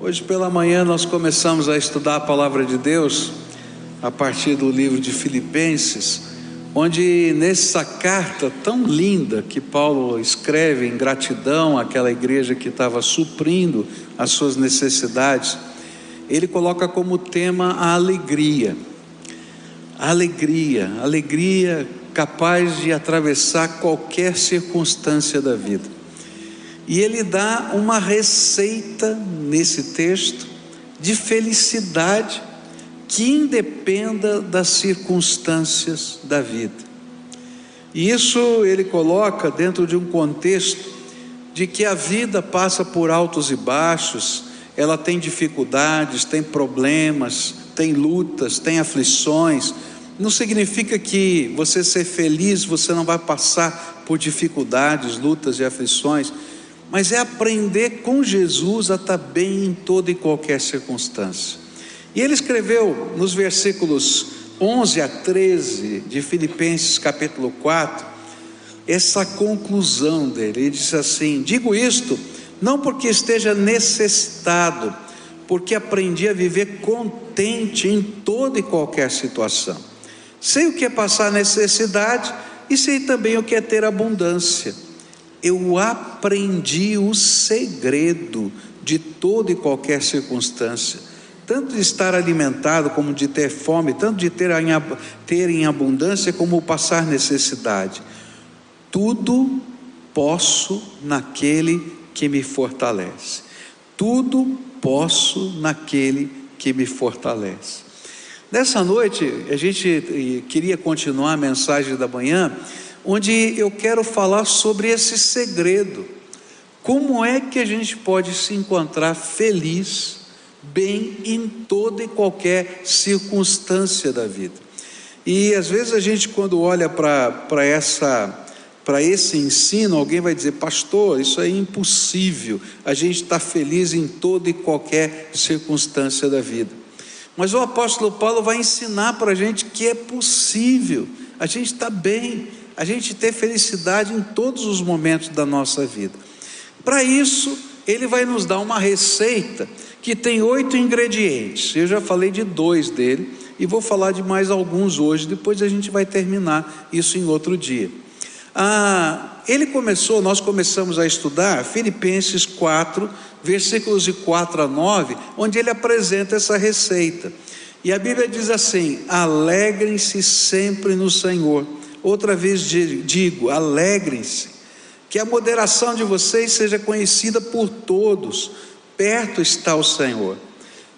Hoje pela manhã nós começamos a estudar a palavra de Deus a partir do livro de Filipenses, onde nessa carta tão linda que Paulo escreve em gratidão àquela igreja que estava suprindo as suas necessidades, ele coloca como tema a alegria. A alegria, alegria capaz de atravessar qualquer circunstância da vida. E ele dá uma receita nesse texto de felicidade que independa das circunstâncias da vida. E isso ele coloca dentro de um contexto de que a vida passa por altos e baixos, ela tem dificuldades, tem problemas, tem lutas, tem aflições. Não significa que você ser feliz, você não vai passar por dificuldades, lutas e aflições mas é aprender com Jesus a estar bem em toda e qualquer circunstância. E ele escreveu nos versículos 11 a 13 de Filipenses capítulo 4, essa conclusão dele. Ele disse assim: Digo isto não porque esteja necessitado, porque aprendi a viver contente em toda e qualquer situação. Sei o que é passar necessidade e sei também o que é ter abundância eu aprendi o segredo de toda e qualquer circunstância, tanto de estar alimentado como de ter fome, tanto de ter em, ter em abundância como passar necessidade. Tudo posso naquele que me fortalece. Tudo posso naquele que me fortalece. Nessa noite, a gente queria continuar a mensagem da manhã onde eu quero falar sobre esse segredo. Como é que a gente pode se encontrar feliz, bem em toda e qualquer circunstância da vida? E às vezes a gente, quando olha para essa para esse ensino, alguém vai dizer, pastor, isso é impossível, a gente está feliz em toda e qualquer circunstância da vida. Mas o apóstolo Paulo vai ensinar para a gente que é possível, a gente está bem, a gente ter felicidade em todos os momentos da nossa vida. Para isso, ele vai nos dar uma receita que tem oito ingredientes. Eu já falei de dois dele e vou falar de mais alguns hoje, depois a gente vai terminar isso em outro dia. Ah, ele começou, nós começamos a estudar Filipenses 4, versículos de 4 a 9, onde ele apresenta essa receita. E a Bíblia diz assim: alegrem-se sempre no Senhor. Outra vez digo: alegrem-se, que a moderação de vocês seja conhecida por todos, perto está o Senhor.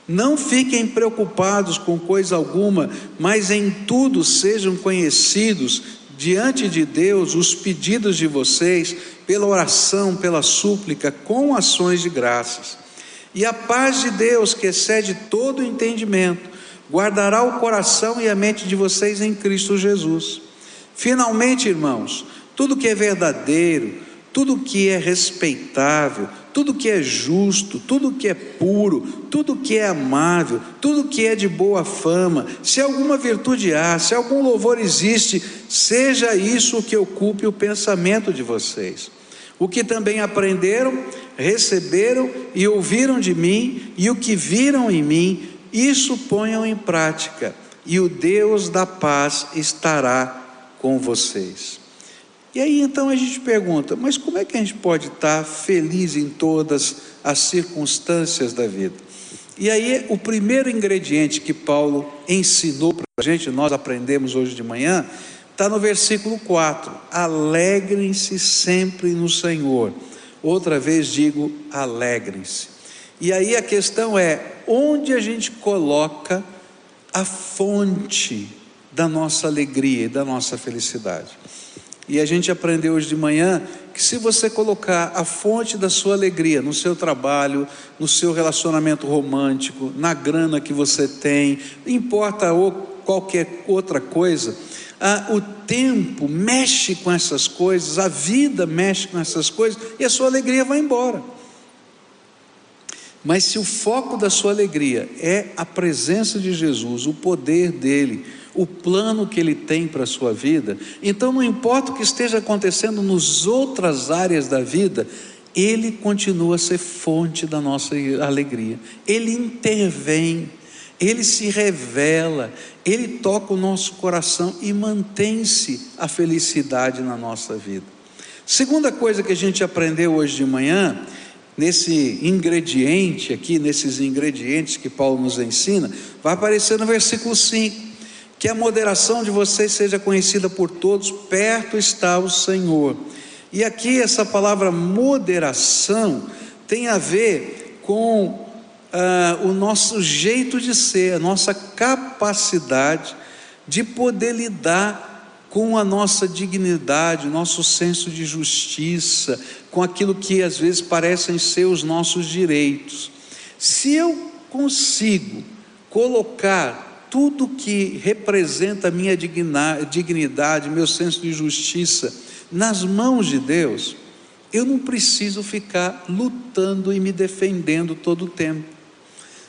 Não fiquem preocupados com coisa alguma, mas em tudo sejam conhecidos diante de Deus os pedidos de vocês, pela oração, pela súplica, com ações de graças. E a paz de Deus, que excede todo entendimento, guardará o coração e a mente de vocês em Cristo Jesus. Finalmente, irmãos, tudo que é verdadeiro, tudo que é respeitável, tudo que é justo, tudo que é puro, tudo que é amável, tudo que é de boa fama, se alguma virtude há, se algum louvor existe, seja isso o que ocupe o pensamento de vocês. O que também aprenderam, receberam e ouviram de mim, e o que viram em mim, isso ponham em prática, e o Deus da paz estará com vocês. E aí então a gente pergunta: mas como é que a gente pode estar feliz em todas as circunstâncias da vida? E aí o primeiro ingrediente que Paulo ensinou para a gente, nós aprendemos hoje de manhã, está no versículo 4: alegrem-se sempre no Senhor. Outra vez digo, alegrem-se. E aí a questão é: onde a gente coloca a fonte da nossa alegria e da nossa felicidade. E a gente aprendeu hoje de manhã que se você colocar a fonte da sua alegria no seu trabalho, no seu relacionamento romântico, na grana que você tem, importa ou qualquer outra coisa, ah, o tempo mexe com essas coisas, a vida mexe com essas coisas e a sua alegria vai embora. Mas se o foco da sua alegria é a presença de Jesus, o poder dele, o plano que Ele tem para a sua vida, então não importa o que esteja acontecendo nas outras áreas da vida, Ele continua a ser fonte da nossa alegria. Ele intervém, ele se revela, ele toca o nosso coração e mantém-se a felicidade na nossa vida. Segunda coisa que a gente aprendeu hoje de manhã, nesse ingrediente aqui, nesses ingredientes que Paulo nos ensina, vai aparecer no versículo 5 que a moderação de vocês seja conhecida por todos, perto está o Senhor. E aqui essa palavra moderação tem a ver com ah, o nosso jeito de ser, a nossa capacidade de poder lidar com a nossa dignidade, o nosso senso de justiça, com aquilo que às vezes parecem ser os nossos direitos. Se eu consigo colocar tudo que representa a minha dignidade, meu senso de justiça, nas mãos de Deus, eu não preciso ficar lutando e me defendendo todo o tempo.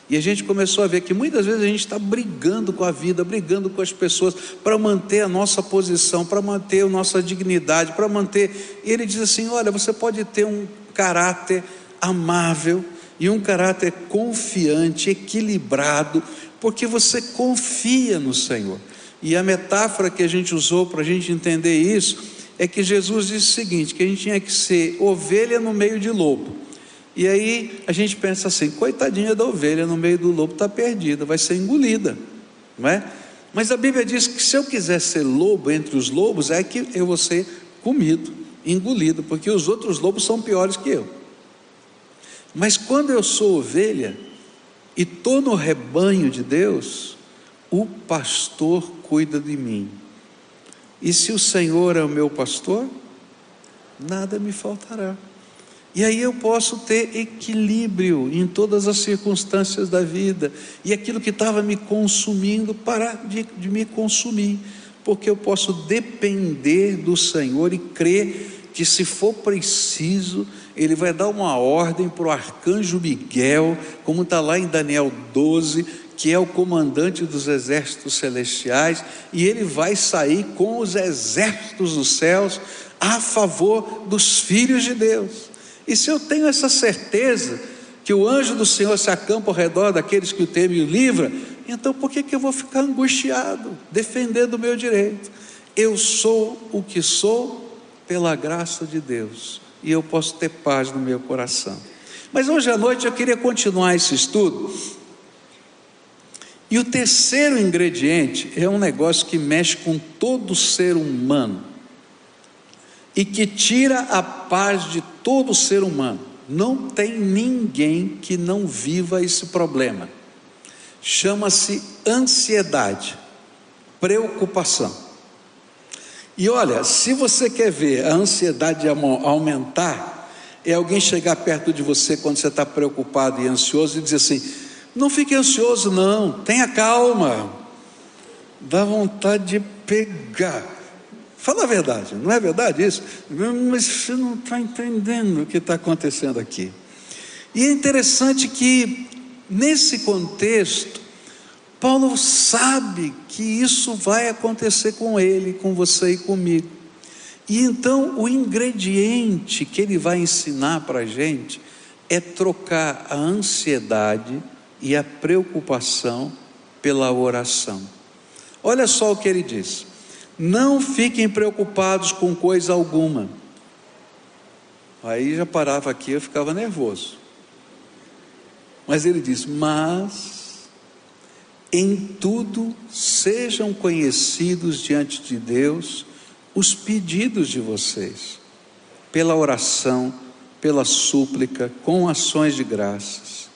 E a gente começou a ver que muitas vezes a gente está brigando com a vida, brigando com as pessoas, para manter a nossa posição, para manter a nossa dignidade, para manter. E ele diz assim: olha, você pode ter um caráter amável e um caráter confiante, equilibrado, porque você confia no Senhor. E a metáfora que a gente usou para a gente entender isso é que Jesus disse o seguinte: que a gente tinha que ser ovelha no meio de lobo. E aí a gente pensa assim: coitadinha da ovelha no meio do lobo está perdida, vai ser engolida, não é? Mas a Bíblia diz que se eu quiser ser lobo entre os lobos, é que eu vou ser comido, engolido, porque os outros lobos são piores que eu. Mas quando eu sou ovelha, e estou no rebanho de Deus, o pastor cuida de mim. E se o Senhor é o meu pastor, nada me faltará. E aí eu posso ter equilíbrio em todas as circunstâncias da vida, e aquilo que estava me consumindo, parar de, de me consumir, porque eu posso depender do Senhor e crer que, se for preciso, ele vai dar uma ordem para o arcanjo Miguel, como está lá em Daniel 12, que é o comandante dos exércitos celestiais, e ele vai sair com os exércitos dos céus a favor dos filhos de Deus. E se eu tenho essa certeza que o anjo do Senhor se acampa ao redor daqueles que o temem e o livra, então por que, que eu vou ficar angustiado, defendendo o meu direito? Eu sou o que sou pela graça de Deus e eu posso ter paz no meu coração. Mas hoje à noite eu queria continuar esse estudo. E o terceiro ingrediente é um negócio que mexe com todo ser humano e que tira a paz de todo ser humano. Não tem ninguém que não viva esse problema. Chama-se ansiedade, preocupação. E olha, se você quer ver a ansiedade aumentar, é alguém chegar perto de você quando você está preocupado e ansioso e dizer assim: não fique ansioso, não, tenha calma. Dá vontade de pegar. Fala a verdade, não é verdade isso? Mas você não está entendendo o que está acontecendo aqui. E é interessante que, nesse contexto, Paulo sabe que isso vai acontecer com ele, com você e comigo. E então o ingrediente que ele vai ensinar para a gente é trocar a ansiedade e a preocupação pela oração. Olha só o que ele diz: não fiquem preocupados com coisa alguma. Aí já parava aqui, eu ficava nervoso. Mas ele diz: mas em tudo sejam conhecidos diante de Deus os pedidos de vocês, pela oração, pela súplica, com ações de graças,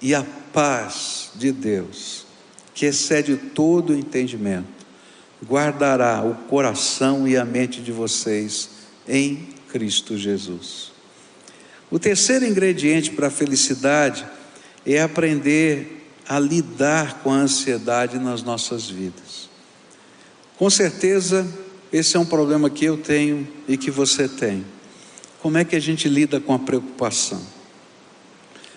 e a paz de Deus, que excede todo o entendimento, guardará o coração e a mente de vocês em Cristo Jesus. O terceiro ingrediente para a felicidade é aprender a lidar com a ansiedade nas nossas vidas. Com certeza, esse é um problema que eu tenho e que você tem. Como é que a gente lida com a preocupação?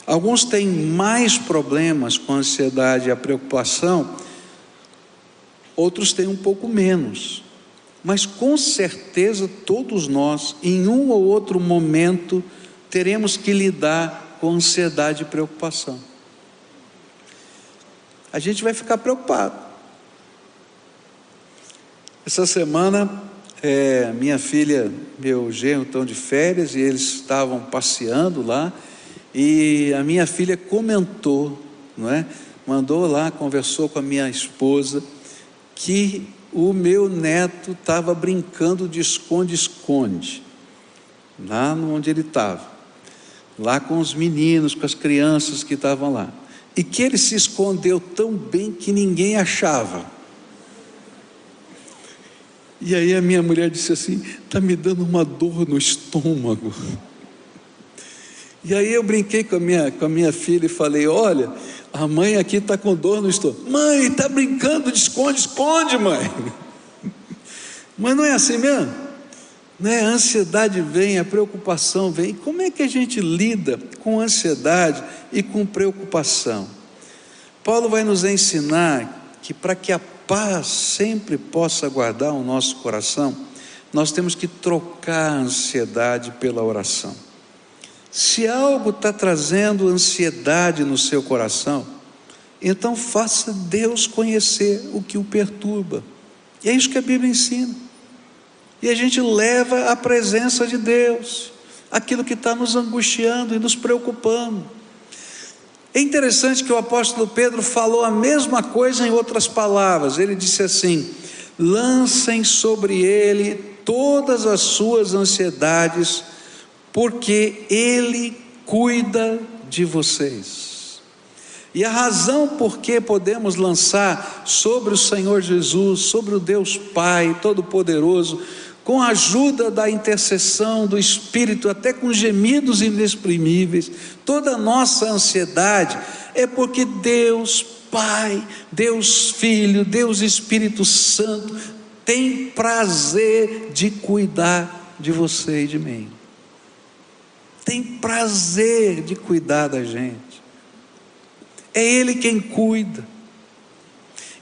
Alguns têm mais problemas com a ansiedade e a preocupação, outros têm um pouco menos. Mas com certeza todos nós, em um ou outro momento, teremos que lidar com ansiedade e preocupação. A gente vai ficar preocupado. Essa semana, é, minha filha, meu genro estão de férias e eles estavam passeando lá. E a minha filha comentou, não é? Mandou lá, conversou com a minha esposa, que o meu neto estava brincando de esconde-esconde, lá onde ele estava, lá com os meninos, com as crianças que estavam lá, e que ele se escondeu tão bem que ninguém achava. E aí a minha mulher disse assim: está me dando uma dor no estômago. E aí eu brinquei com a minha, com a minha filha e falei: olha, a mãe aqui está com dor no estômago. Mãe, está brincando de esconde, esconde, mãe. Mas não é assim mesmo? Né? A ansiedade vem, a preocupação vem. Como é que a gente lida com ansiedade e com preocupação? Paulo vai nos ensinar que para que a paz sempre possa guardar o nosso coração, nós temos que trocar a ansiedade pela oração. Se algo está trazendo ansiedade no seu coração, então faça Deus conhecer o que o perturba. E é isso que a Bíblia ensina. E a gente leva à presença de Deus aquilo que está nos angustiando e nos preocupando. É interessante que o apóstolo Pedro falou a mesma coisa em outras palavras. Ele disse assim: lancem sobre ele todas as suas ansiedades porque Ele cuida de vocês. E a razão por que podemos lançar sobre o Senhor Jesus, sobre o Deus Pai Todo-Poderoso, com a ajuda da intercessão do Espírito, até com gemidos inexprimíveis, toda a nossa ansiedade, é porque Deus Pai, Deus Filho, Deus Espírito Santo tem prazer de cuidar de você e de mim tem prazer de cuidar da gente. É Ele quem cuida.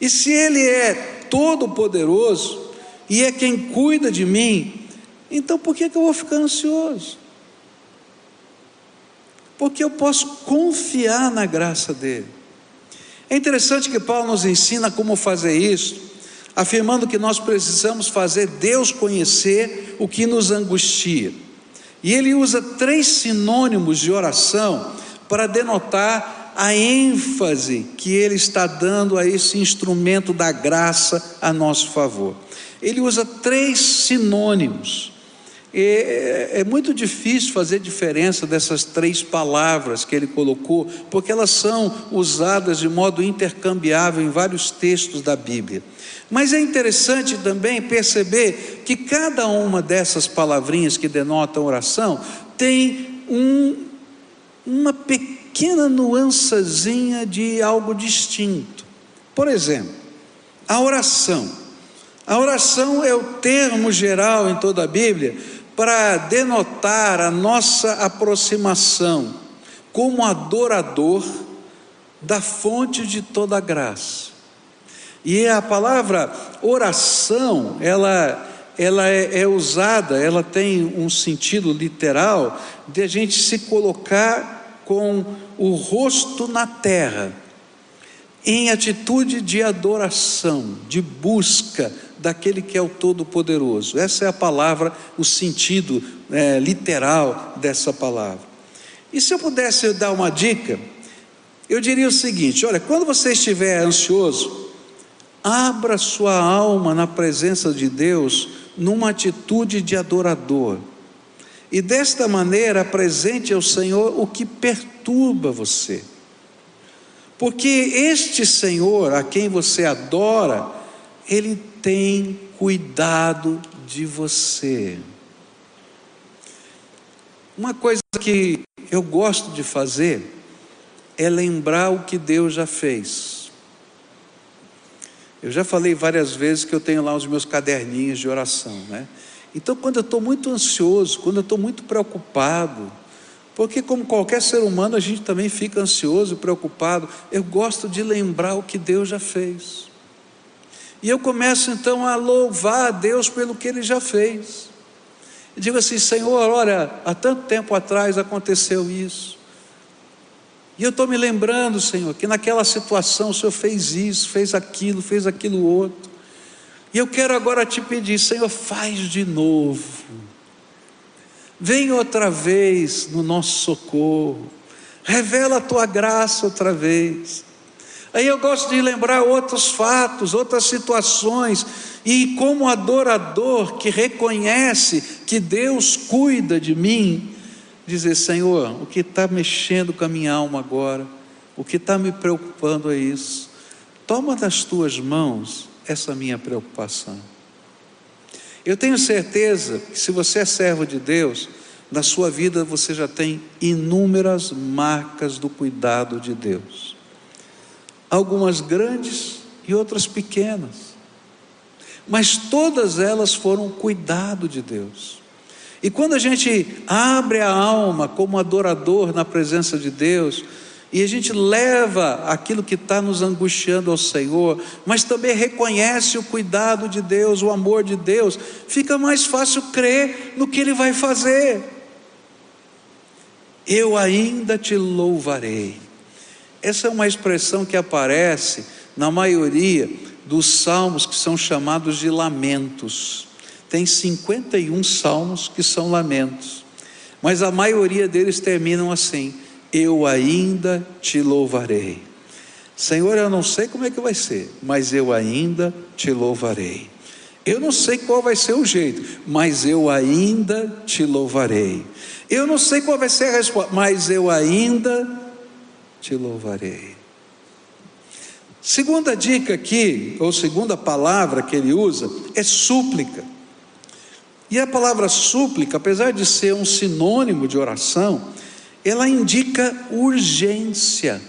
E se Ele é todo-poderoso e é quem cuida de mim, então por que, que eu vou ficar ansioso? Porque eu posso confiar na graça dele. É interessante que Paulo nos ensina como fazer isso, afirmando que nós precisamos fazer Deus conhecer o que nos angustia. E ele usa três sinônimos de oração para denotar a ênfase que ele está dando a esse instrumento da graça a nosso favor. Ele usa três sinônimos. É, é, muito difícil fazer diferença dessas três palavras que ele colocou, porque elas são usadas de modo intercambiável em vários textos da Bíblia. Mas é interessante também perceber que cada uma dessas palavrinhas que denotam oração tem um, uma pequena nuancezinha de algo distinto. Por exemplo, a oração. A oração é o termo geral em toda a Bíblia para denotar a nossa aproximação como adorador da fonte de toda graça. E a palavra oração, ela, ela é, é usada, ela tem um sentido literal de a gente se colocar com o rosto na terra, em atitude de adoração, de busca daquele que é o Todo-Poderoso. Essa é a palavra, o sentido é, literal dessa palavra. E se eu pudesse dar uma dica, eu diria o seguinte: olha, quando você estiver ansioso, Abra sua alma na presença de Deus numa atitude de adorador. E desta maneira apresente ao Senhor o que perturba você. Porque este Senhor a quem você adora, ele tem cuidado de você. Uma coisa que eu gosto de fazer é lembrar o que Deus já fez. Eu já falei várias vezes que eu tenho lá os meus caderninhos de oração, né? Então, quando eu estou muito ansioso, quando eu estou muito preocupado, porque como qualquer ser humano a gente também fica ansioso, preocupado, eu gosto de lembrar o que Deus já fez. E eu começo então a louvar a Deus pelo que Ele já fez. Diga assim: Senhor, olha, há tanto tempo atrás aconteceu isso. E eu estou me lembrando, Senhor, que naquela situação o Senhor fez isso, fez aquilo, fez aquilo outro. E eu quero agora te pedir, Senhor, faz de novo. Vem outra vez no nosso socorro. Revela a tua graça outra vez. Aí eu gosto de lembrar outros fatos, outras situações, e como adorador que reconhece que Deus cuida de mim, dizer: Senhor, o que está mexendo com a minha alma agora, o que está me preocupando é isso. Toma das tuas mãos essa minha preocupação. Eu tenho certeza que se você é servo de Deus, na sua vida você já tem inúmeras marcas do cuidado de Deus algumas grandes e outras pequenas, mas todas elas foram cuidado de Deus. E quando a gente abre a alma como adorador na presença de Deus, e a gente leva aquilo que está nos angustiando ao Senhor, mas também reconhece o cuidado de Deus, o amor de Deus, fica mais fácil crer no que Ele vai fazer. Eu ainda te louvarei. Essa é uma expressão que aparece na maioria dos salmos que são chamados de lamentos. Tem 51 salmos que são lamentos, mas a maioria deles terminam assim: Eu ainda te louvarei. Senhor, eu não sei como é que vai ser, mas eu ainda te louvarei. Eu não sei qual vai ser o jeito, mas eu ainda te louvarei. Eu não sei qual vai ser a resposta, mas eu ainda te louvarei. Segunda dica aqui, ou segunda palavra que ele usa, é súplica. E a palavra súplica, apesar de ser um sinônimo de oração, ela indica urgência.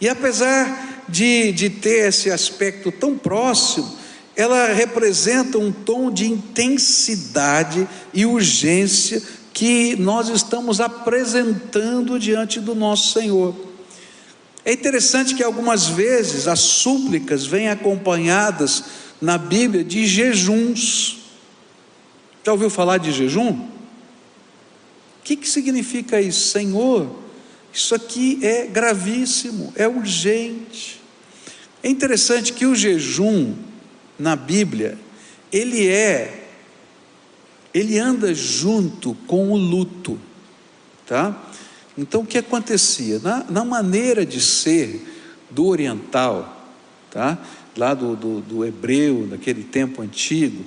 E apesar de, de ter esse aspecto tão próximo, ela representa um tom de intensidade e urgência que nós estamos apresentando diante do nosso Senhor. É interessante que algumas vezes as súplicas vêm acompanhadas na Bíblia de jejuns. Já ouviu falar de jejum? O que, que significa isso? Senhor, isso aqui é gravíssimo, é urgente. É interessante que o jejum na Bíblia, ele é ele anda junto com o luto, tá? Então o que acontecia? Na, na maneira de ser do oriental, tá? Lá do, do, do hebreu, daquele tempo antigo,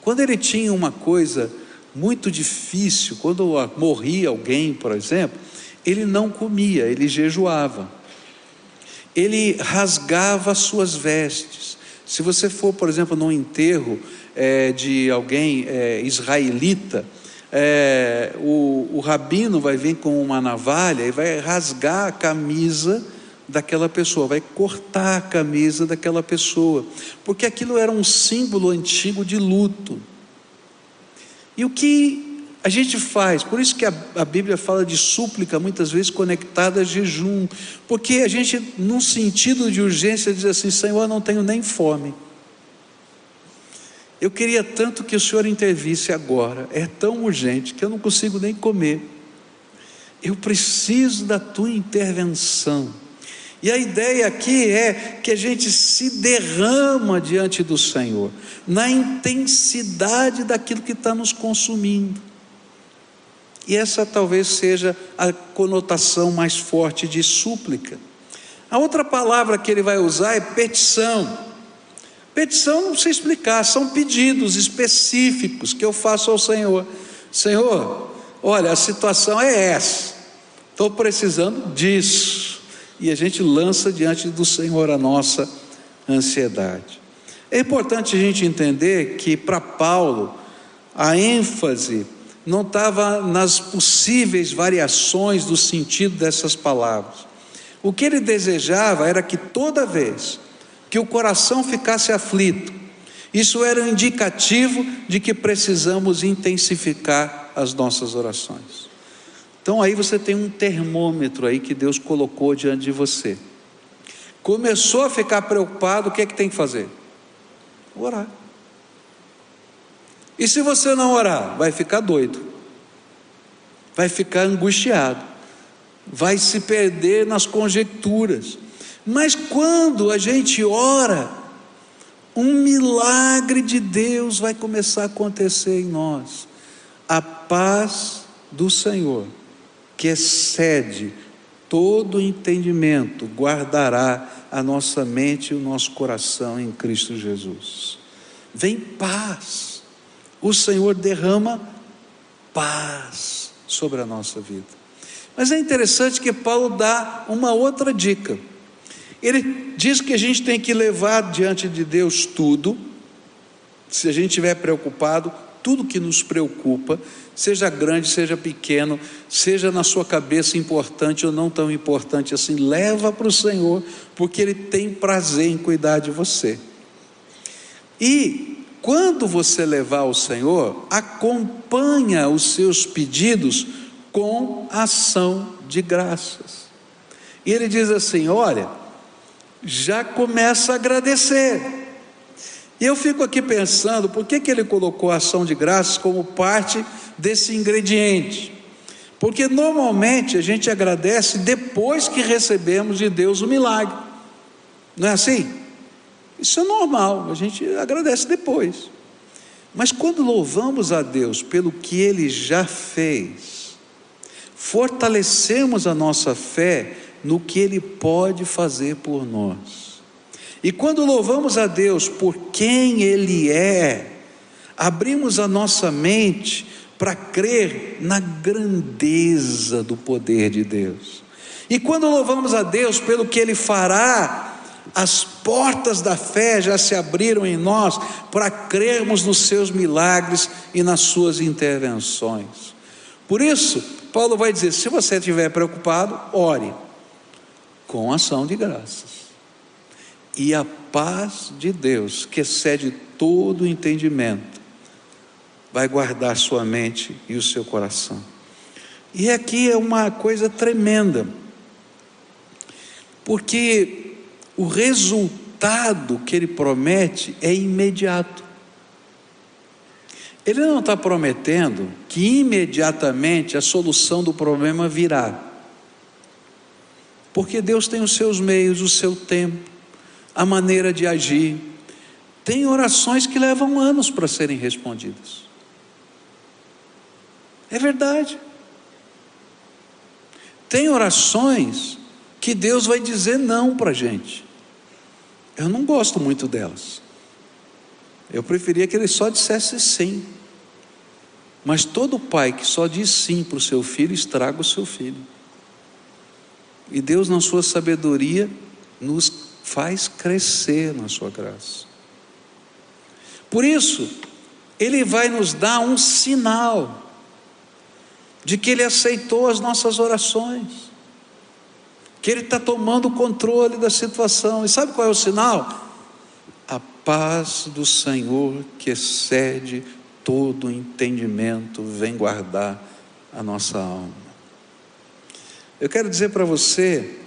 quando ele tinha uma coisa muito difícil, quando morria alguém, por exemplo, ele não comia, ele jejuava. Ele rasgava suas vestes. Se você for, por exemplo, num enterro é, de alguém é, israelita, é, o, o rabino vai vir com uma navalha e vai rasgar a camisa daquela pessoa, vai cortar a camisa daquela pessoa, porque aquilo era um símbolo antigo de luto. E o que a gente faz, por isso que a, a, Bíblia fala de súplica, muitas vezes conectada a jejum, porque a gente, num sentido de urgência, diz assim: Senhor, eu não tenho nem fome. Eu queria tanto que o Senhor intervisse agora, é tão urgente que eu não consigo nem comer. Eu preciso da tua intervenção. E a ideia aqui é que a gente se derrama diante do Senhor, na intensidade daquilo que está nos consumindo. E essa talvez seja a conotação mais forte de súplica. A outra palavra que ele vai usar é petição. Petição não sei explicar, são pedidos específicos que eu faço ao Senhor. Senhor, olha, a situação é essa, estou precisando disso. E a gente lança diante do Senhor a nossa ansiedade. É importante a gente entender que para Paulo, a ênfase não estava nas possíveis variações do sentido dessas palavras. O que ele desejava era que toda vez que o coração ficasse aflito. Isso era um indicativo de que precisamos intensificar as nossas orações. Então aí você tem um termômetro aí que Deus colocou diante de você. Começou a ficar preocupado, o que é que tem que fazer? Orar. E se você não orar, vai ficar doido, vai ficar angustiado, vai se perder nas conjecturas. Mas quando a gente ora, um milagre de Deus vai começar a acontecer em nós. A paz do Senhor, que excede todo entendimento, guardará a nossa mente e o nosso coração em Cristo Jesus. Vem paz. O Senhor derrama paz sobre a nossa vida. Mas é interessante que Paulo dá uma outra dica. Ele diz que a gente tem que levar diante de Deus tudo, se a gente estiver preocupado, tudo que nos preocupa, seja grande, seja pequeno, seja na sua cabeça importante ou não tão importante assim, leva para o Senhor, porque Ele tem prazer em cuidar de você. E quando você levar ao Senhor, acompanha os seus pedidos com ação de graças. E ele diz assim: olha, já começa a agradecer. E eu fico aqui pensando, por que, que ele colocou a ação de graças como parte desse ingrediente? Porque normalmente a gente agradece depois que recebemos de Deus o milagre. Não é assim? Isso é normal, a gente agradece depois. Mas quando louvamos a Deus pelo que Ele já fez, fortalecemos a nossa fé no que Ele pode fazer por nós. E quando louvamos a Deus por quem Ele é, abrimos a nossa mente para crer na grandeza do poder de Deus. E quando louvamos a Deus pelo que Ele fará, as portas da fé já se abriram em nós para crermos nos seus milagres e nas suas intervenções. Por isso, Paulo vai dizer: se você estiver preocupado, ore com ação de graças. E a paz de Deus, que excede todo entendimento, vai guardar sua mente e o seu coração. E aqui é uma coisa tremenda, porque o resultado que ele promete é imediato. Ele não está prometendo que imediatamente a solução do problema virá. Porque Deus tem os seus meios, o seu tempo a maneira de agir. Tem orações que levam anos para serem respondidas. É verdade. Tem orações que Deus vai dizer não para a gente. Eu não gosto muito delas. Eu preferia que ele só dissesse sim. Mas todo pai que só diz sim para o seu filho, estraga o seu filho. E Deus, na sua sabedoria, nos faz crescer na sua graça. Por isso, Ele vai nos dar um sinal de que Ele aceitou as nossas orações, que Ele está tomando o controle da situação. E sabe qual é o sinal? A paz do Senhor que excede todo entendimento vem guardar a nossa alma. Eu quero dizer para você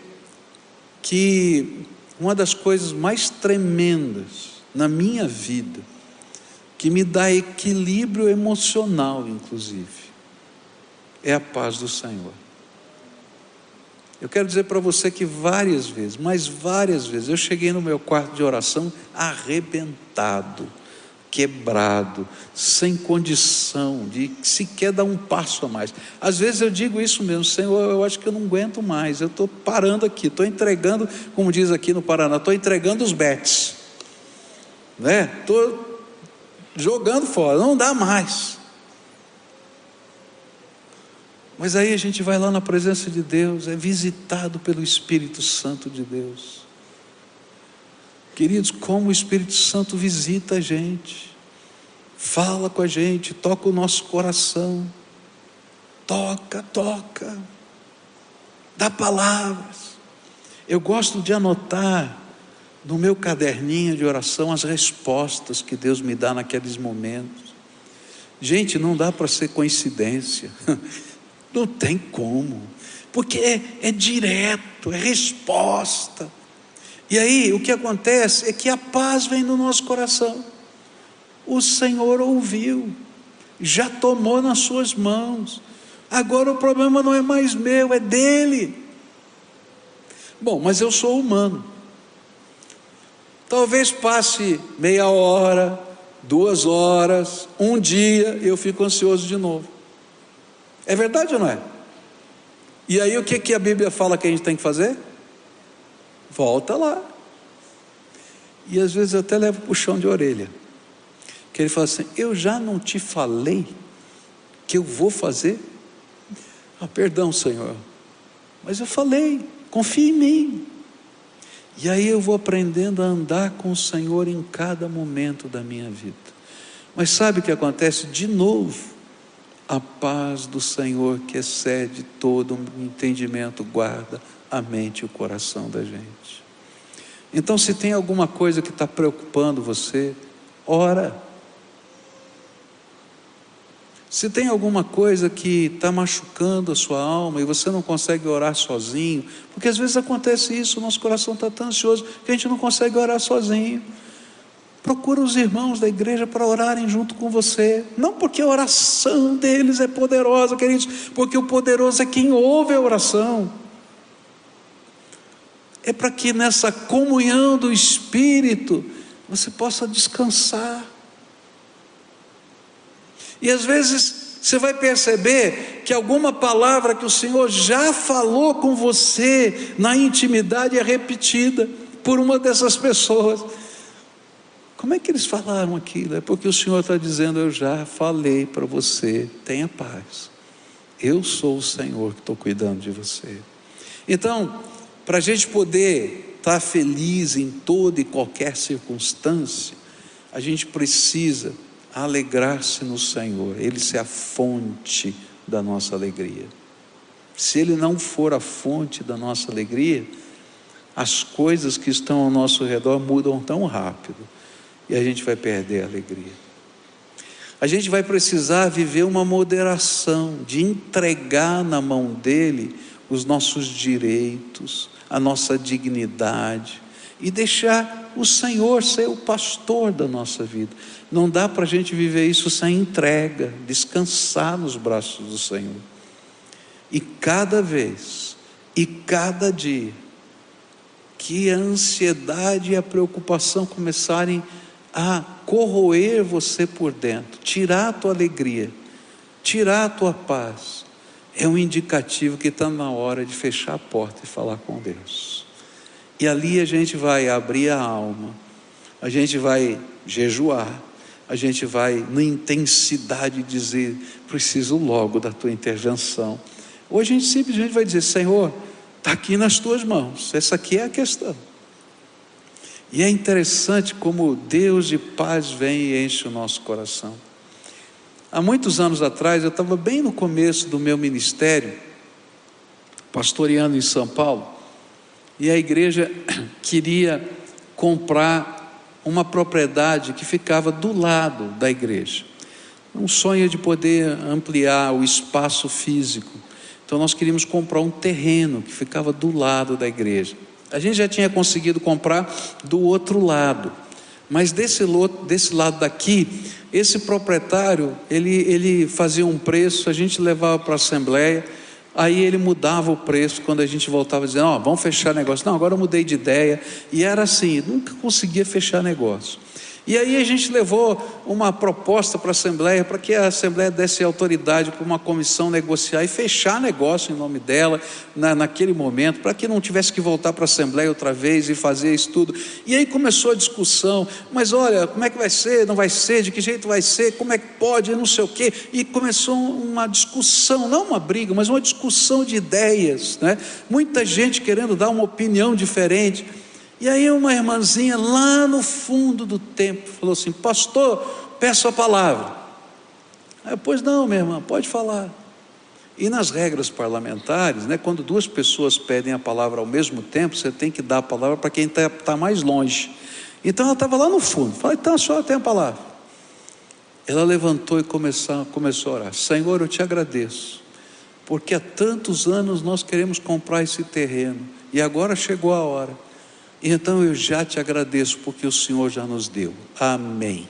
que uma das coisas mais tremendas na minha vida, que me dá equilíbrio emocional, inclusive, é a paz do Senhor. Eu quero dizer para você que várias vezes, mas várias vezes, eu cheguei no meu quarto de oração arrebentado quebrado, sem condição de sequer dar um passo a mais. Às vezes eu digo isso mesmo, Senhor, eu acho que eu não aguento mais, eu estou parando aqui, estou entregando, como diz aqui no Paraná, estou entregando os bets, né? Estou jogando fora, não dá mais. Mas aí a gente vai lá na presença de Deus, é visitado pelo Espírito Santo de Deus. Queridos, como o Espírito Santo visita a gente, fala com a gente, toca o nosso coração, toca, toca, dá palavras. Eu gosto de anotar no meu caderninho de oração as respostas que Deus me dá naqueles momentos. Gente, não dá para ser coincidência, não tem como, porque é, é direto, é resposta. E aí o que acontece é que a paz vem no nosso coração. O Senhor ouviu, já tomou nas suas mãos. Agora o problema não é mais meu, é dele. Bom, mas eu sou humano. Talvez passe meia hora, duas horas, um dia, eu fico ansioso de novo. É verdade ou não é? E aí o que, que a Bíblia fala que a gente tem que fazer? Volta lá. E às vezes até levo puxão de orelha. Que ele fala assim: Eu já não te falei que eu vou fazer? Ah, perdão, Senhor. Mas eu falei, confia em mim. E aí eu vou aprendendo a andar com o Senhor em cada momento da minha vida. Mas sabe o que acontece? De novo, a paz do Senhor que excede todo entendimento guarda a mente e o coração da gente. Então, se tem alguma coisa que está preocupando você, ora. Se tem alguma coisa que está machucando a sua alma e você não consegue orar sozinho, porque às vezes acontece isso, o nosso coração está tão ansioso que a gente não consegue orar sozinho. Procura os irmãos da igreja para orarem junto com você. Não porque a oração deles é poderosa, queridos, porque o poderoso é quem ouve a oração. É para que nessa comunhão do Espírito você possa descansar. E às vezes você vai perceber que alguma palavra que o Senhor já falou com você na intimidade é repetida por uma dessas pessoas. Como é que eles falaram aquilo? É porque o Senhor está dizendo: Eu já falei para você, tenha paz. Eu sou o Senhor que estou cuidando de você. Então, para a gente poder estar tá feliz em toda e qualquer circunstância, a gente precisa alegrar-se no Senhor, Ele ser a fonte da nossa alegria. Se Ele não for a fonte da nossa alegria, as coisas que estão ao nosso redor mudam tão rápido e a gente vai perder a alegria. A gente vai precisar viver uma moderação, de entregar na mão dele os nossos direitos, a nossa dignidade e deixar o Senhor ser o pastor da nossa vida. Não dá para a gente viver isso sem entrega, descansar nos braços do Senhor. E cada vez, e cada dia, que a ansiedade e a preocupação começarem a corroer você por dentro, tirar a tua alegria, tirar a tua paz, é um indicativo que está na hora de fechar a porta e falar com Deus. E ali a gente vai abrir a alma, a gente vai jejuar, a gente vai, na intensidade, dizer: preciso logo da tua intervenção. Ou a gente simplesmente vai dizer: Senhor, está aqui nas tuas mãos, essa aqui é a questão. E é interessante como Deus de paz vem e enche o nosso coração. Há muitos anos atrás, eu estava bem no começo do meu ministério, pastoreando em São Paulo, e a igreja queria comprar uma propriedade que ficava do lado da igreja. Um sonho de poder ampliar o espaço físico. Então nós queríamos comprar um terreno que ficava do lado da igreja. A gente já tinha conseguido comprar do outro lado, mas desse, desse lado daqui, esse proprietário, ele, ele fazia um preço, a gente levava para a assembleia, aí ele mudava o preço quando a gente voltava dizendo, ó, oh, vamos fechar negócio. Não, agora eu mudei de ideia. E era assim, nunca conseguia fechar negócio. E aí a gente levou uma proposta para a Assembleia, para que a Assembleia desse autoridade para uma comissão negociar e fechar negócio em nome dela, na, naquele momento, para que não tivesse que voltar para a Assembleia outra vez e fazer isso tudo. E aí começou a discussão, mas olha, como é que vai ser? Não vai ser? De que jeito vai ser? Como é que pode? Não sei o quê. E começou uma discussão, não uma briga, mas uma discussão de ideias. Né? Muita gente querendo dar uma opinião diferente. E aí uma irmãzinha lá no fundo do templo falou assim: Pastor, peço a palavra. Aí, pois não, minha irmã, pode falar. E nas regras parlamentares, né, quando duas pessoas pedem a palavra ao mesmo tempo, você tem que dar a palavra para quem está tá mais longe. Então ela estava lá no fundo. Falei, então a senhora tem a palavra. Ela levantou e começou, começou a orar: Senhor, eu te agradeço, porque há tantos anos nós queremos comprar esse terreno, e agora chegou a hora. Então eu já te agradeço porque o Senhor já nos deu. Amém.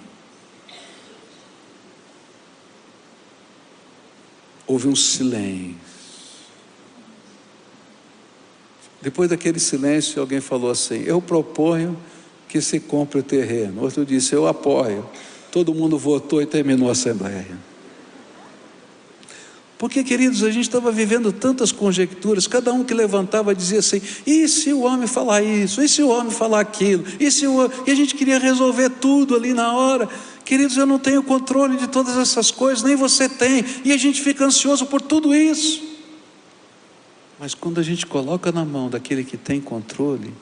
Houve um silêncio. Depois daquele silêncio, alguém falou assim: Eu proponho que se compre o terreno. Outro disse: Eu apoio. Todo mundo votou e terminou a assembleia. Porque, queridos, a gente estava vivendo tantas conjecturas, cada um que levantava dizia assim: e se o homem falar isso? E se o homem falar aquilo? E, se o... e a gente queria resolver tudo ali na hora. Queridos, eu não tenho controle de todas essas coisas, nem você tem, e a gente fica ansioso por tudo isso. Mas quando a gente coloca na mão daquele que tem controle,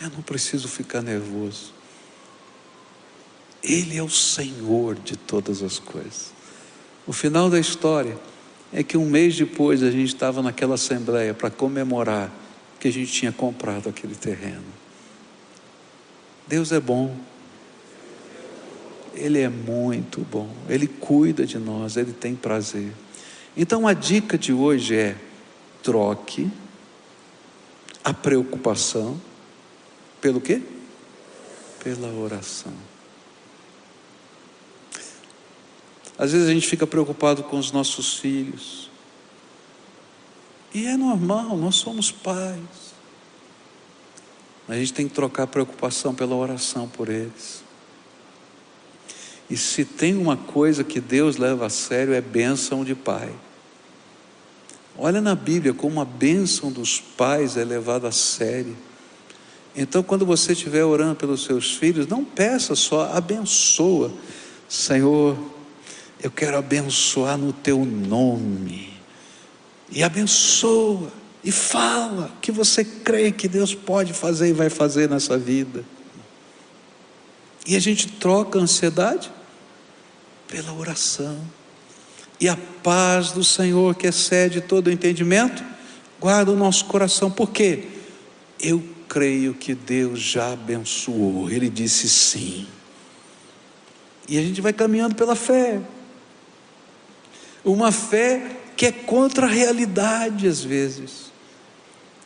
eu não preciso ficar nervoso. Ele é o Senhor de todas as coisas. O final da história é que um mês depois a gente estava naquela assembleia para comemorar que a gente tinha comprado aquele terreno. Deus é bom. Ele é muito bom, Ele cuida de nós, Ele tem prazer. Então a dica de hoje é: troque a preocupação pelo quê? Pela oração. Às vezes a gente fica preocupado com os nossos filhos. E é normal, nós somos pais. A gente tem que trocar preocupação pela oração por eles. E se tem uma coisa que Deus leva a sério é bênção de pai. Olha na Bíblia como a bênção dos pais é levada a sério. Então, quando você estiver orando pelos seus filhos, não peça só, abençoa. Senhor, eu quero abençoar no teu nome. E abençoa, e fala que você crê que Deus pode fazer e vai fazer nessa vida. E a gente troca a ansiedade pela oração. E a paz do Senhor, que excede todo o entendimento, guarda o nosso coração. Por quê? Eu creio que Deus já abençoou. Ele disse sim. E a gente vai caminhando pela fé. Uma fé que é contra a realidade às vezes,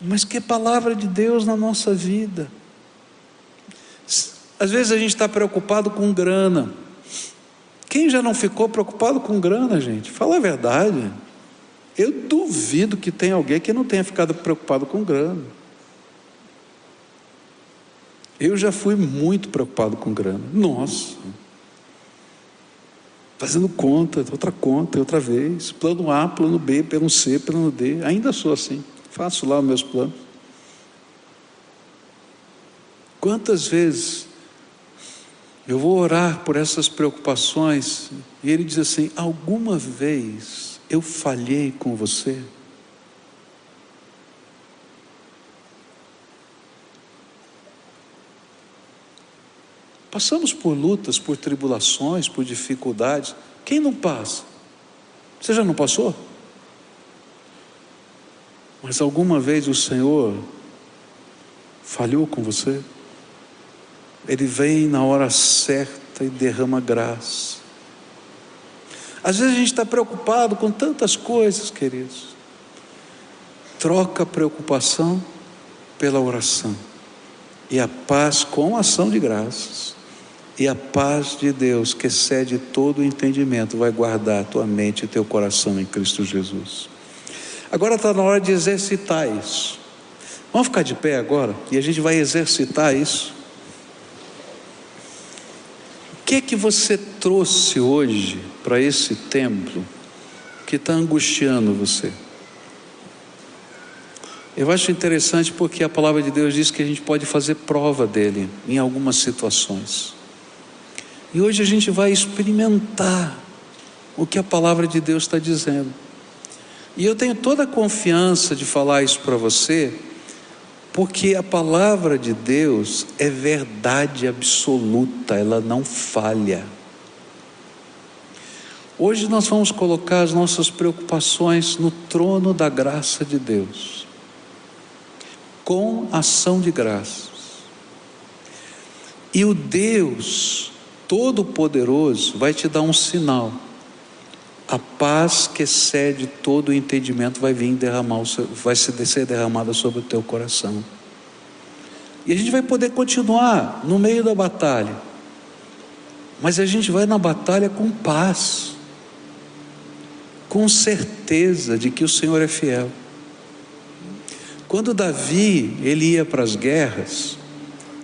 mas que é palavra de Deus na nossa vida. Às vezes a gente está preocupado com grana. Quem já não ficou preocupado com grana, gente? Fala a verdade. Eu duvido que tenha alguém que não tenha ficado preocupado com grana. Eu já fui muito preocupado com grana. Nossa. Fazendo conta, outra conta, outra vez. Plano A, plano B, plano C, plano D. Ainda sou assim. Faço lá os meus planos. Quantas vezes eu vou orar por essas preocupações e ele diz assim: alguma vez eu falhei com você? Passamos por lutas, por tribulações, por dificuldades. Quem não passa? Você já não passou? Mas alguma vez o Senhor falhou com você? Ele vem na hora certa e derrama graça. Às vezes a gente está preocupado com tantas coisas, queridos. Troca a preocupação pela oração e a paz com ação de graças. E a paz de Deus, que excede todo o entendimento, vai guardar tua mente e teu coração em Cristo Jesus. Agora está na hora de exercitar isso. Vamos ficar de pé agora e a gente vai exercitar isso. O que é que você trouxe hoje para esse templo que está angustiando você? Eu acho interessante porque a palavra de Deus diz que a gente pode fazer prova dele em algumas situações. E hoje a gente vai experimentar o que a palavra de Deus está dizendo. E eu tenho toda a confiança de falar isso para você, porque a palavra de Deus é verdade absoluta, ela não falha. Hoje nós vamos colocar as nossas preocupações no trono da graça de Deus, com ação de graças. E o Deus Todo-Poderoso vai te dar um sinal. A paz que excede todo o entendimento vai vir derramar, vai ser derramada sobre o teu coração. E a gente vai poder continuar no meio da batalha. Mas a gente vai na batalha com paz. com certeza de que o Senhor é fiel. Quando Davi ele ia para as guerras,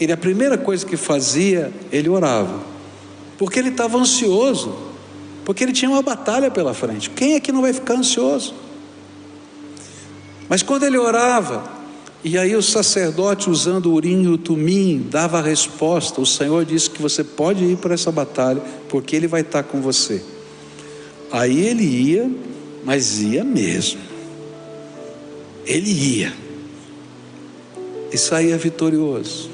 ele a primeira coisa que fazia, ele orava, porque ele estava ansioso, porque ele tinha uma batalha pela frente. Quem é que não vai ficar ansioso? Mas quando ele orava, e aí o sacerdote, usando o urim e o tumim, dava a resposta. O Senhor disse que você pode ir para essa batalha, porque Ele vai estar com você. Aí ele ia, mas ia mesmo. Ele ia. E saía vitorioso.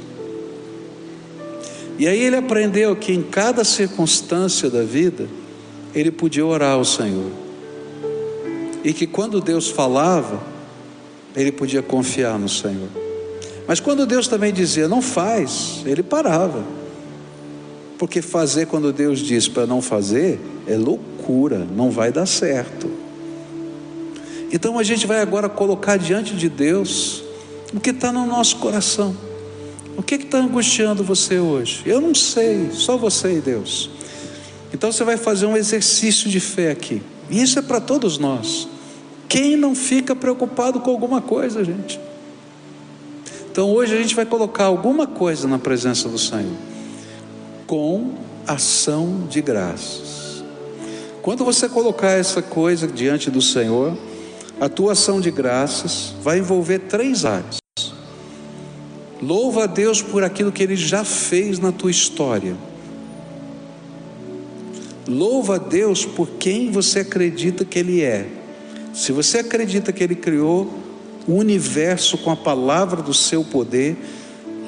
E aí ele aprendeu que em cada circunstância da vida, ele podia orar ao Senhor. E que quando Deus falava, ele podia confiar no Senhor. Mas quando Deus também dizia, não faz, ele parava. Porque fazer quando Deus diz para não fazer é loucura, não vai dar certo. Então a gente vai agora colocar diante de Deus o que está no nosso coração. O que está angustiando você hoje? Eu não sei, só você e Deus. Então você vai fazer um exercício de fé aqui. E isso é para todos nós. Quem não fica preocupado com alguma coisa, gente? Então hoje a gente vai colocar alguma coisa na presença do Senhor, com ação de graças. Quando você colocar essa coisa diante do Senhor, a tua ação de graças vai envolver três áreas. Louva a Deus por aquilo que Ele já fez na tua história. Louva a Deus por quem você acredita que Ele é. Se você acredita que Ele criou o universo com a palavra do seu poder,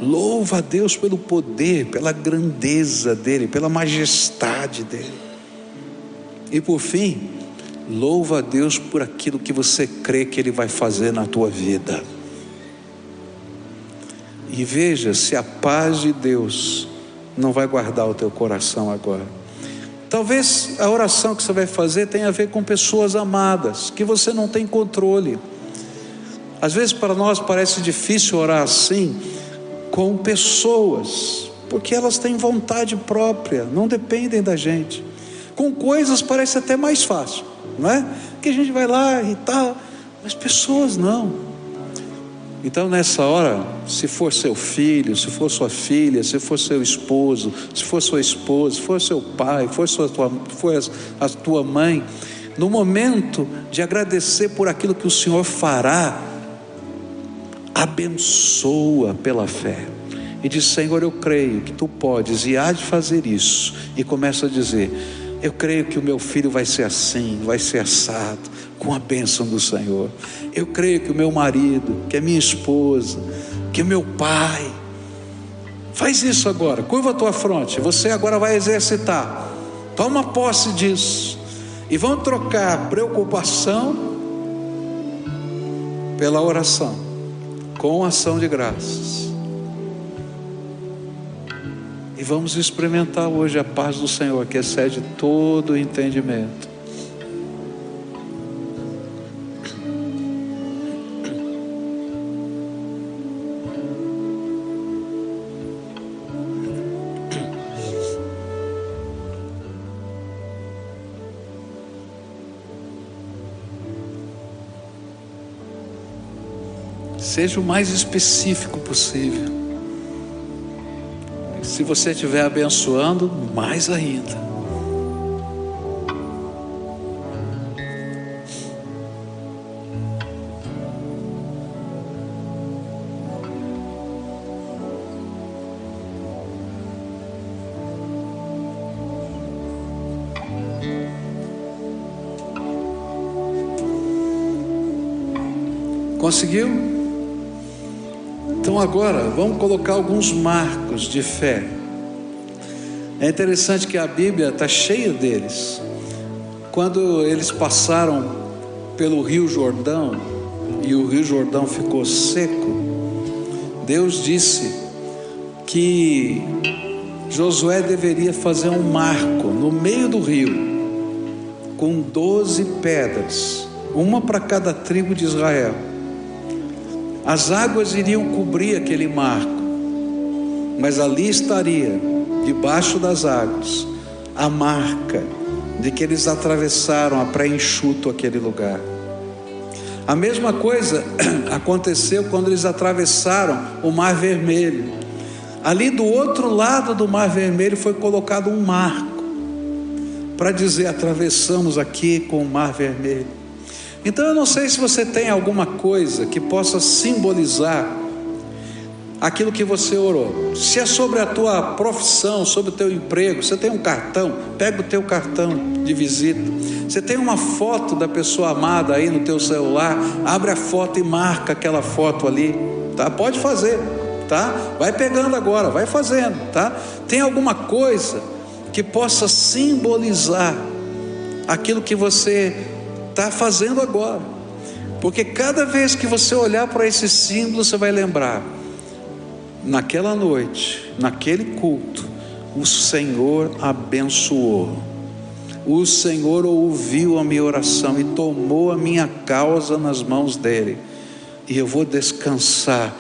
louva a Deus pelo poder, pela grandeza dEle, pela majestade dEle. E por fim, louva a Deus por aquilo que você crê que Ele vai fazer na tua vida. E veja se a paz de Deus não vai guardar o teu coração agora. Talvez a oração que você vai fazer tenha a ver com pessoas amadas, que você não tem controle. Às vezes para nós parece difícil orar assim com pessoas, porque elas têm vontade própria, não dependem da gente. Com coisas parece até mais fácil, não é? Que a gente vai lá e tal, mas pessoas não. Então, nessa hora, se for seu filho, se for sua filha, se for seu esposo, se for sua esposa, se for seu pai, for, sua, tua, for a tua mãe, no momento de agradecer por aquilo que o Senhor fará, abençoa pela fé. E diz: Senhor, eu creio que tu podes e há de fazer isso. E começa a dizer: Eu creio que o meu filho vai ser assim, vai ser assado, com a bênção do Senhor. Eu creio que o meu marido, que a minha esposa, que o meu pai, faz isso agora, curva a tua fronte, você agora vai exercitar, toma posse disso, e vão trocar preocupação pela oração, com ação de graças. E vamos experimentar hoje a paz do Senhor, que excede todo o entendimento. Seja o mais específico possível. Se você estiver abençoando, mais ainda. Conseguiu? Então agora vamos colocar alguns marcos de fé. É interessante que a Bíblia está cheia deles. Quando eles passaram pelo Rio Jordão e o Rio Jordão ficou seco, Deus disse que Josué deveria fazer um marco no meio do rio, com doze pedras, uma para cada tribo de Israel. As águas iriam cobrir aquele marco, mas ali estaria, debaixo das águas, a marca de que eles atravessaram a pré-enxuto aquele lugar. A mesma coisa aconteceu quando eles atravessaram o Mar Vermelho. Ali do outro lado do Mar Vermelho foi colocado um marco para dizer atravessamos aqui com o Mar Vermelho. Então eu não sei se você tem alguma coisa que possa simbolizar aquilo que você orou. Se é sobre a tua profissão, sobre o teu emprego, você tem um cartão, pega o teu cartão de visita. Você tem uma foto da pessoa amada aí no teu celular, abre a foto e marca aquela foto ali, tá? Pode fazer, tá? Vai pegando agora, vai fazendo, tá? Tem alguma coisa que possa simbolizar aquilo que você está fazendo agora. Porque cada vez que você olhar para esse símbolo, você vai lembrar naquela noite, naquele culto, o Senhor abençoou. O Senhor ouviu a minha oração e tomou a minha causa nas mãos dele. E eu vou descansar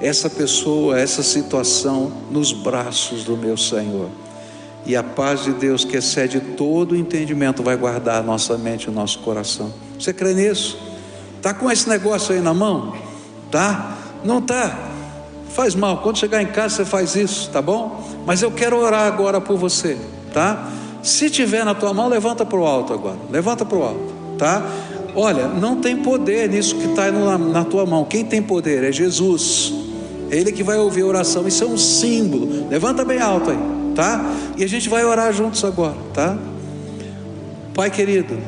essa pessoa, essa situação nos braços do meu Senhor. E a paz de Deus, que excede todo o entendimento, vai guardar nossa mente e o nosso coração. Você crê nisso? Tá com esse negócio aí na mão? Tá? Não tá? Faz mal. Quando chegar em casa você faz isso, tá bom? Mas eu quero orar agora por você, tá? Se tiver na tua mão, levanta para o alto agora. Levanta para o alto, tá? Olha, não tem poder nisso que está na, na tua mão. Quem tem poder é Jesus. Ele que vai ouvir a oração. Isso é um símbolo. Levanta bem alto aí, tá? E a gente vai orar juntos agora, tá? Pai querido,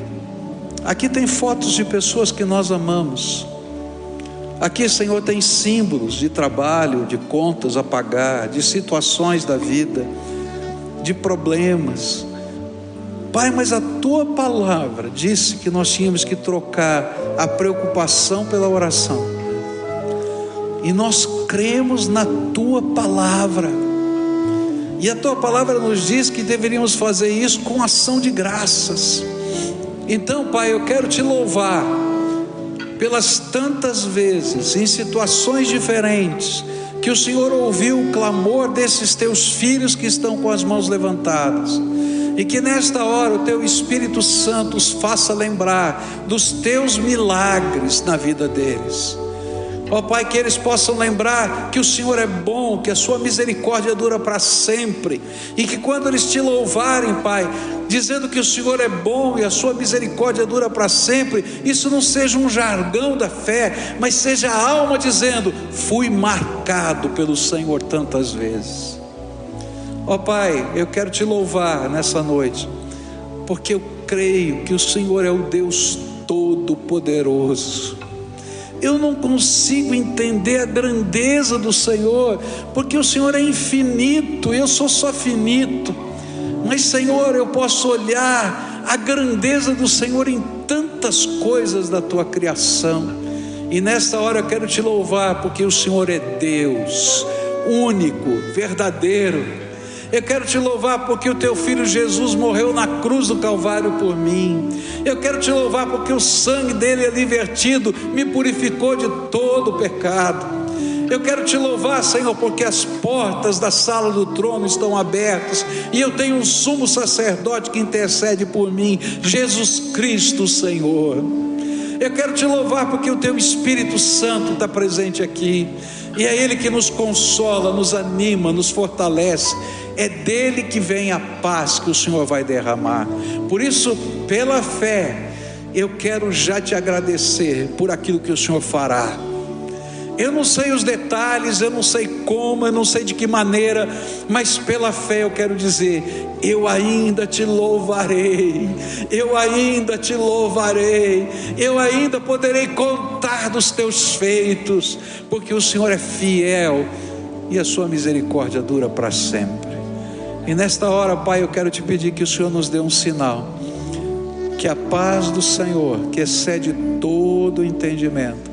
aqui tem fotos de pessoas que nós amamos. Aqui, Senhor, tem símbolos de trabalho, de contas a pagar, de situações da vida, de problemas. Pai, mas a tua palavra disse que nós tínhamos que trocar a preocupação pela oração. E nós cremos na tua palavra. E a tua palavra nos diz que deveríamos fazer isso com ação de graças. Então, Pai, eu quero te louvar pelas tantas vezes, em situações diferentes, que o Senhor ouviu o clamor desses teus filhos que estão com as mãos levantadas. E que nesta hora o teu Espírito Santo os faça lembrar dos teus milagres na vida deles. Ó oh, Pai, que eles possam lembrar que o Senhor é bom, que a sua misericórdia dura para sempre, e que quando eles te louvarem, Pai, dizendo que o Senhor é bom e a sua misericórdia dura para sempre, isso não seja um jargão da fé, mas seja a alma dizendo: fui marcado pelo Senhor tantas vezes. Ó oh, Pai, eu quero te louvar nessa noite, porque eu creio que o Senhor é o Deus Todo-Poderoso eu não consigo entender a grandeza do Senhor, porque o Senhor é infinito, eu sou só finito. Mas, Senhor, eu posso olhar a grandeza do Senhor em tantas coisas da tua criação. E nesta hora eu quero te louvar, porque o Senhor é Deus, único, verdadeiro eu quero te louvar porque o teu filho Jesus morreu na cruz do Calvário por mim. Eu quero te louvar porque o sangue dele ali vertido me purificou de todo o pecado. Eu quero te louvar, Senhor, porque as portas da sala do trono estão abertas e eu tenho um sumo sacerdote que intercede por mim, Jesus Cristo, Senhor. Eu quero te louvar porque o teu Espírito Santo está presente aqui e é Ele que nos consola, nos anima, nos fortalece é dele que vem a paz que o Senhor vai derramar. Por isso, pela fé, eu quero já te agradecer por aquilo que o Senhor fará. Eu não sei os detalhes, eu não sei como, eu não sei de que maneira, mas pela fé eu quero dizer: eu ainda te louvarei, eu ainda te louvarei, eu ainda poderei contar dos teus feitos, porque o Senhor é fiel e a sua misericórdia dura para sempre. E nesta hora, Pai, eu quero te pedir que o Senhor nos dê um sinal. Que a paz do Senhor, que excede todo entendimento,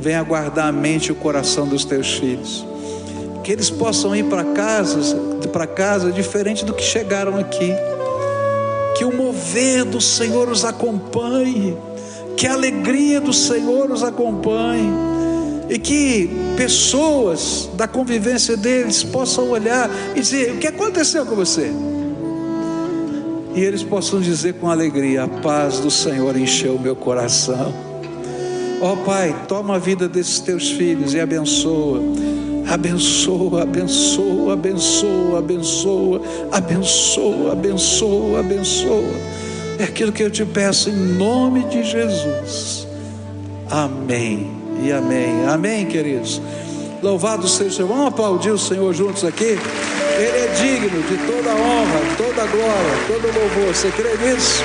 venha guardar a mente e o coração dos teus filhos. Que eles possam ir para casa, para casa diferente do que chegaram aqui. Que o mover do Senhor os acompanhe. Que a alegria do Senhor os acompanhe e que pessoas da convivência deles possam olhar e dizer: o que aconteceu com você? e eles possam dizer com alegria: a paz do Senhor encheu meu coração. Ó oh, Pai, toma a vida desses teus filhos e abençoa. Abençoa, abençoa, abençoa, abençoa, abençoa, abençoa, abençoa. É aquilo que eu te peço em nome de Jesus. Amém e amém. Amém, queridos. Louvado seja o Senhor. Vamos aplaudir o Senhor juntos aqui. Ele é digno de toda honra, toda glória, todo louvor. Você crê nisso?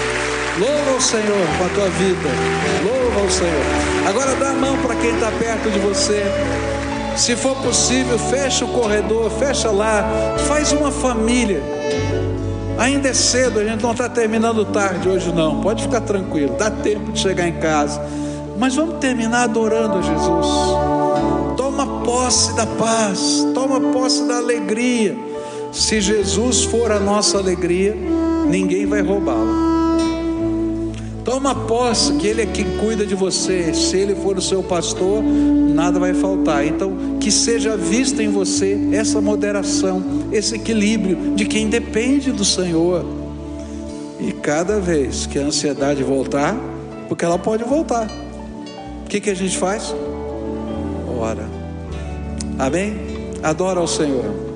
Louva o Senhor com a tua vida. Louva o Senhor. Agora dá a mão para quem está perto de você. Se for possível, fecha o corredor, fecha lá, faz uma família. Ainda é cedo, a gente não está terminando tarde hoje, não. Pode ficar tranquilo, dá tempo de chegar em casa. Mas vamos terminar adorando Jesus. Toma posse da paz, toma posse da alegria. Se Jesus for a nossa alegria, ninguém vai roubá-la. Toma posse que Ele é quem cuida de você. Se Ele for o seu pastor, nada vai faltar. Então, que seja vista em você essa moderação, esse equilíbrio de quem depende do Senhor. E cada vez que a ansiedade voltar, porque ela pode voltar, que, que a gente faz? Ora. Amém? Adora ao Senhor.